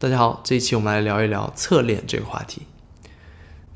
大家好，这一期我们来聊一聊侧链这个话题。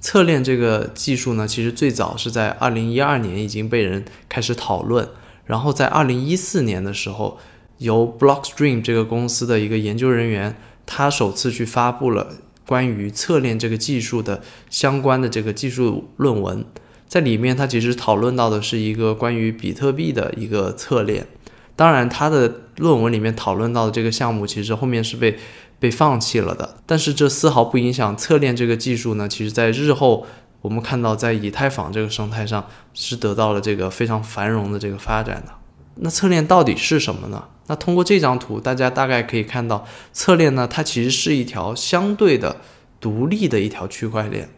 侧链这个技术呢，其实最早是在二零一二年已经被人开始讨论，然后在二零一四年的时候，由 Blockstream 这个公司的一个研究人员，他首次去发布了关于侧链这个技术的相关的这个技术论文，在里面他其实讨论到的是一个关于比特币的一个侧链，当然他的论文里面讨论到的这个项目，其实后面是被。被放弃了的，但是这丝毫不影响侧链这个技术呢。其实，在日后我们看到，在以太坊这个生态上是得到了这个非常繁荣的这个发展的。那侧链到底是什么呢？那通过这张图，大家大概可以看到，侧链呢，它其实是一条相对的独立的一条区块链，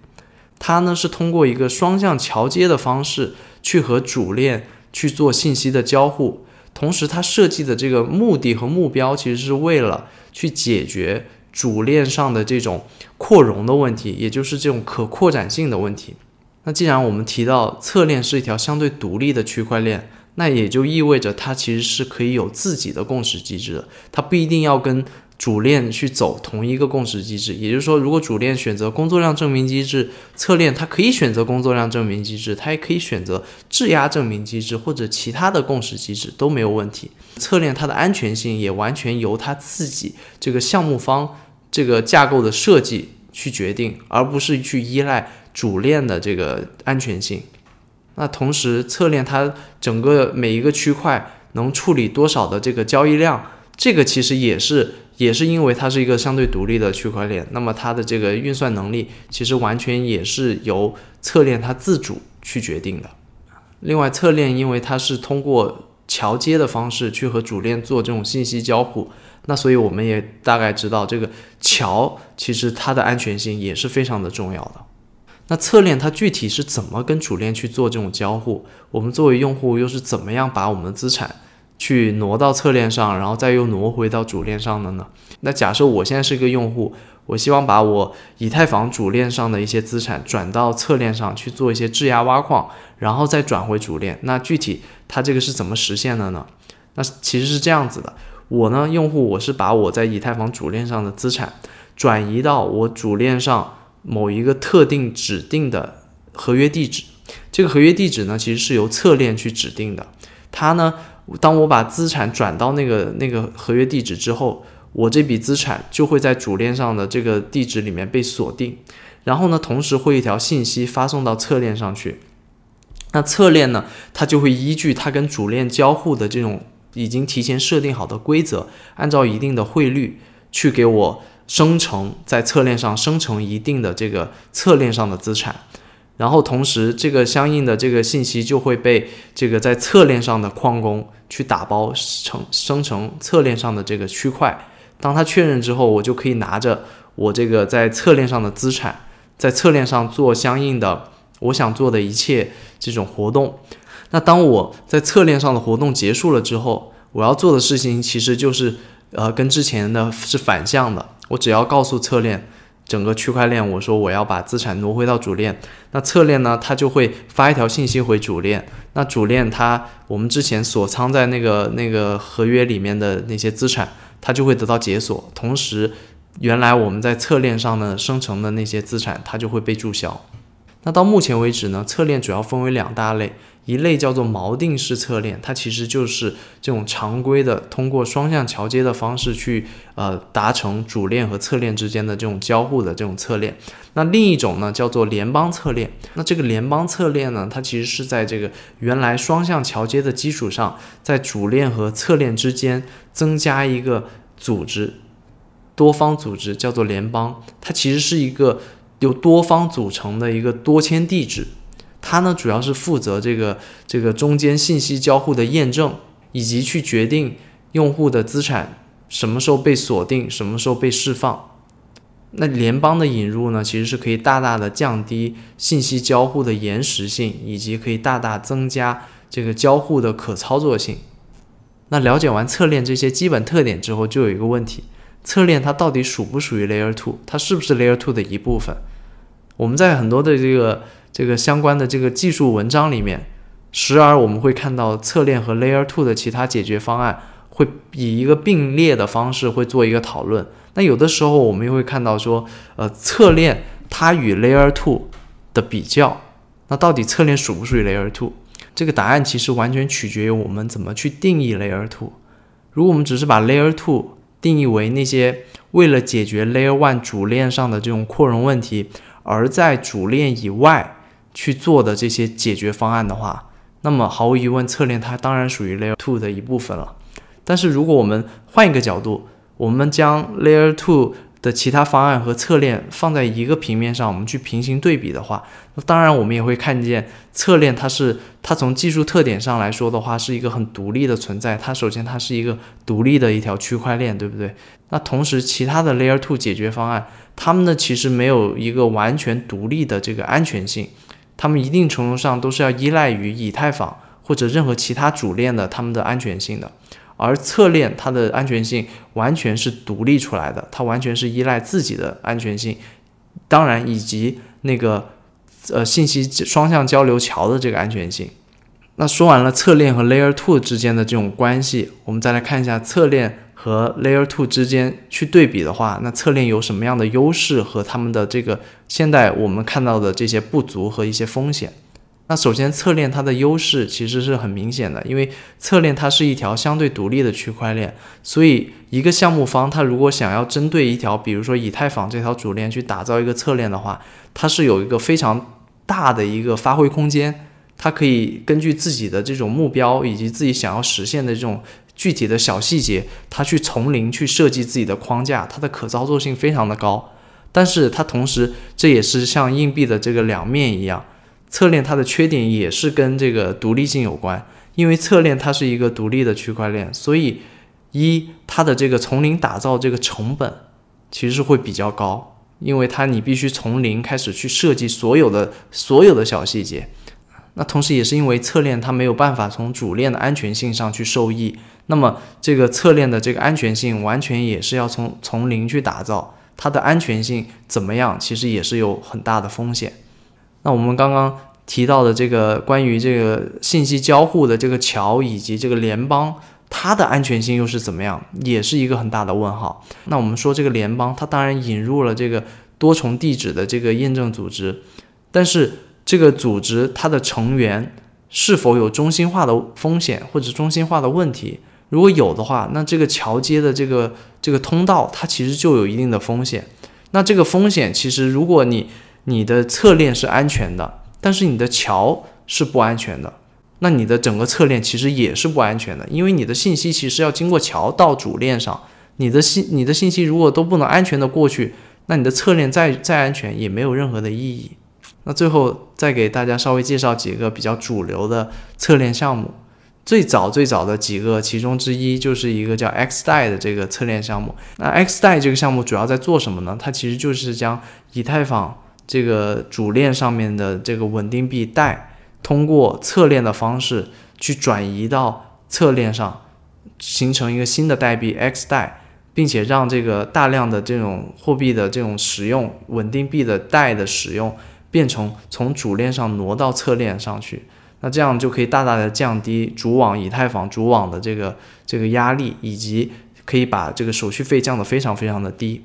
它呢是通过一个双向桥接的方式去和主链去做信息的交互。同时，它设计的这个目的和目标，其实是为了去解决主链上的这种扩容的问题，也就是这种可扩展性的问题。那既然我们提到侧链是一条相对独立的区块链，那也就意味着它其实是可以有自己的共识机制的，它不一定要跟。主链去走同一个共识机制，也就是说，如果主链选择工作量证明机制，侧链它可以选择工作量证明机制，它也可以选择质押证明机制或者其他的共识机制都没有问题。侧链它的安全性也完全由它自己这个项目方这个架构的设计去决定，而不是去依赖主链的这个安全性。那同时，侧链它整个每一个区块能处理多少的这个交易量，这个其实也是。也是因为它是一个相对独立的区块链，那么它的这个运算能力其实完全也是由侧链它自主去决定的。另外，侧链因为它是通过桥接的方式去和主链做这种信息交互，那所以我们也大概知道这个桥其实它的安全性也是非常的重要的。那侧链它具体是怎么跟主链去做这种交互？我们作为用户又是怎么样把我们的资产？去挪到侧链上，然后再又挪回到主链上的呢？那假设我现在是个用户，我希望把我以太坊主链上的一些资产转到侧链上去做一些质押挖矿，然后再转回主链。那具体它这个是怎么实现的呢？那其实是这样子的，我呢，用户我是把我在以太坊主链上的资产转移到我主链上某一个特定指定的合约地址，这个合约地址呢，其实是由侧链去指定的，它呢。当我把资产转到那个那个合约地址之后，我这笔资产就会在主链上的这个地址里面被锁定，然后呢，同时会一条信息发送到侧链上去。那侧链呢，它就会依据它跟主链交互的这种已经提前设定好的规则，按照一定的汇率去给我生成在侧链上生成一定的这个侧链上的资产。然后同时，这个相应的这个信息就会被这个在侧链上的矿工去打包成生成侧链上的这个区块。当他确认之后，我就可以拿着我这个在侧链上的资产，在侧链上做相应的我想做的一切这种活动。那当我在侧链上的活动结束了之后，我要做的事情其实就是呃跟之前的是反向的。我只要告诉侧链。整个区块链，我说我要把资产挪回到主链，那侧链呢，它就会发一条信息回主链。那主链它，我们之前锁仓在那个那个合约里面的那些资产，它就会得到解锁。同时，原来我们在侧链上呢生成的那些资产，它就会被注销。那到目前为止呢，侧链主要分为两大类。一类叫做锚定式侧链，它其实就是这种常规的通过双向桥接的方式去呃达成主链和侧链之间的这种交互的这种侧链。那另一种呢叫做联邦侧链。那这个联邦侧链呢，它其实是在这个原来双向桥接的基础上，在主链和侧链之间增加一个组织，多方组织叫做联邦。它其实是一个由多方组成的一个多签地址。它呢，主要是负责这个这个中间信息交互的验证，以及去决定用户的资产什么时候被锁定，什么时候被释放。那联邦的引入呢，其实是可以大大的降低信息交互的延时性，以及可以大大增加这个交互的可操作性。那了解完侧链这些基本特点之后，就有一个问题：侧链它到底属不属于 Layer Two？它是不是 Layer Two 的一部分？我们在很多的这个。这个相关的这个技术文章里面，时而我们会看到侧链和 Layer Two 的其他解决方案会以一个并列的方式会做一个讨论。那有的时候我们又会看到说，呃，侧链它与 Layer Two 的比较，那到底侧链属不属于 Layer Two？这个答案其实完全取决于我们怎么去定义 Layer Two。如果我们只是把 Layer Two 定义为那些为了解决 Layer One 主链上的这种扩容问题，而在主链以外去做的这些解决方案的话，那么毫无疑问，侧链它当然属于 Layer Two 的一部分了。但是如果我们换一个角度，我们将 Layer Two 的其他方案和侧链放在一个平面上，我们去平行对比的话，那当然我们也会看见侧链它是它从技术特点上来说的话是一个很独立的存在。它首先它是一个独立的一条区块链，对不对？那同时其他的 Layer Two 解决方案，它们呢其实没有一个完全独立的这个安全性，它们一定程度上都是要依赖于以太坊或者任何其他主链的它们的安全性的。而侧链它的安全性完全是独立出来的，它完全是依赖自己的安全性，当然以及那个呃信息双向交流桥的这个安全性。那说完了侧链和 Layer Two 之间的这种关系，我们再来看一下侧链和 Layer Two 之间去对比的话，那侧链有什么样的优势和他们的这个现在我们看到的这些不足和一些风险？那首先，侧链它的优势其实是很明显的，因为侧链它是一条相对独立的区块链，所以一个项目方他如果想要针对一条，比如说以太坊这条主链去打造一个侧链的话，它是有一个非常大的一个发挥空间，它可以根据自己的这种目标以及自己想要实现的这种具体的小细节，它去从零去设计自己的框架，它的可操作性非常的高。但是它同时，这也是像硬币的这个两面一样。侧链它的缺点也是跟这个独立性有关，因为侧链它是一个独立的区块链，所以一它的这个从零打造这个成本其实是会比较高，因为它你必须从零开始去设计所有的所有的小细节。那同时也是因为侧链它没有办法从主链的安全性上去受益，那么这个侧链的这个安全性完全也是要从从零去打造，它的安全性怎么样，其实也是有很大的风险。那我们刚刚提到的这个关于这个信息交互的这个桥以及这个联邦，它的安全性又是怎么样，也是一个很大的问号。那我们说这个联邦，它当然引入了这个多重地址的这个验证组织，但是这个组织它的成员是否有中心化的风险或者中心化的问题？如果有的话，那这个桥接的这个这个通道，它其实就有一定的风险。那这个风险其实如果你你的侧链是安全的，但是你的桥是不安全的，那你的整个侧链其实也是不安全的，因为你的信息其实要经过桥到主链上，你的信你的信息如果都不能安全的过去，那你的侧链再再安全也没有任何的意义。那最后再给大家稍微介绍几个比较主流的侧链项目，最早最早的几个其中之一就是一个叫 X 代的这个侧链项目。那 X 代这个项目主要在做什么呢？它其实就是将以太坊这个主链上面的这个稳定币带，通过侧链的方式去转移到侧链上，形成一个新的代币 X 代，并且让这个大量的这种货币的这种使用，稳定币的带的使用，变成从主链上挪到侧链上去，那这样就可以大大的降低主网以太坊主网的这个这个压力，以及可以把这个手续费降得非常非常的低。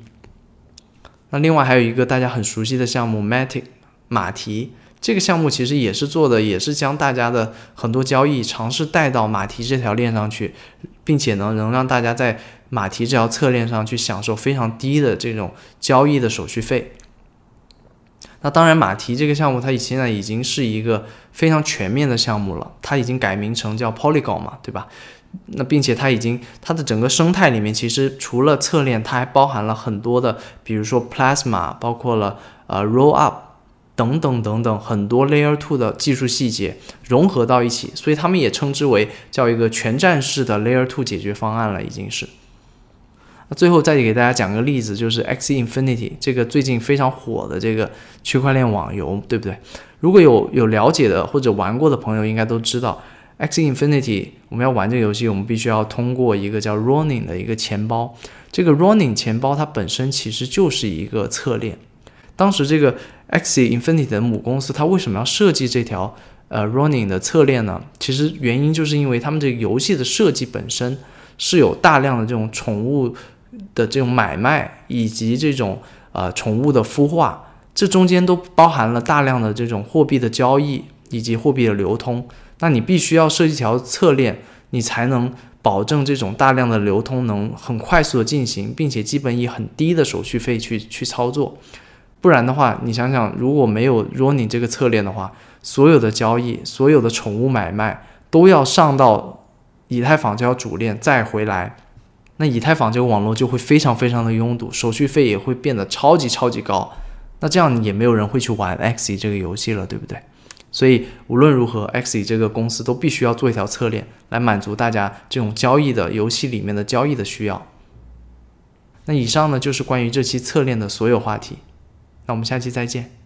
那另外还有一个大家很熟悉的项目，Matic 马蹄，这个项目其实也是做的，也是将大家的很多交易尝试带到马蹄这条链上去，并且呢，能让大家在马蹄这条侧链上去享受非常低的这种交易的手续费。那当然，马蹄这个项目它现在已经是一个非常全面的项目了，它已经改名成叫 Polygon 嘛，对吧？那并且它已经它的整个生态里面，其实除了侧链，它还包含了很多的，比如说 Plasma，包括了呃 Roll Up 等等等等很多 Layer Two 的技术细节融合到一起，所以他们也称之为叫一个全站式的 Layer Two 解决方案了，已经是。那最后再给大家讲个例子，就是 X Infinity 这个最近非常火的这个区块链网游，对不对？如果有有了解的或者玩过的朋友，应该都知道。X Infinity，我们要玩这个游戏，我们必须要通过一个叫 Running 的一个钱包。这个 Running 钱包它本身其实就是一个侧链。当时这个 X Infinity 的母公司，它为什么要设计这条呃 Running 的侧链呢？其实原因就是因为他们这个游戏的设计本身是有大量的这种宠物的这种买卖，以及这种呃宠物的孵化，这中间都包含了大量的这种货币的交易以及货币的流通。那你必须要设计一条侧链，你才能保证这种大量的流通能很快速的进行，并且基本以很低的手续费去去操作。不然的话，你想想，如果没有 running 这个侧链的话，所有的交易、所有的宠物买卖都要上到以太坊这条主链再回来，那以太坊这个网络就会非常非常的拥堵，手续费也会变得超级超级高。那这样也没有人会去玩 Xe 这个游戏了，对不对？所以无论如何，Xe 这个公司都必须要做一条侧链来满足大家这种交易的游戏里面的交易的需要。那以上呢就是关于这期侧链的所有话题。那我们下期再见。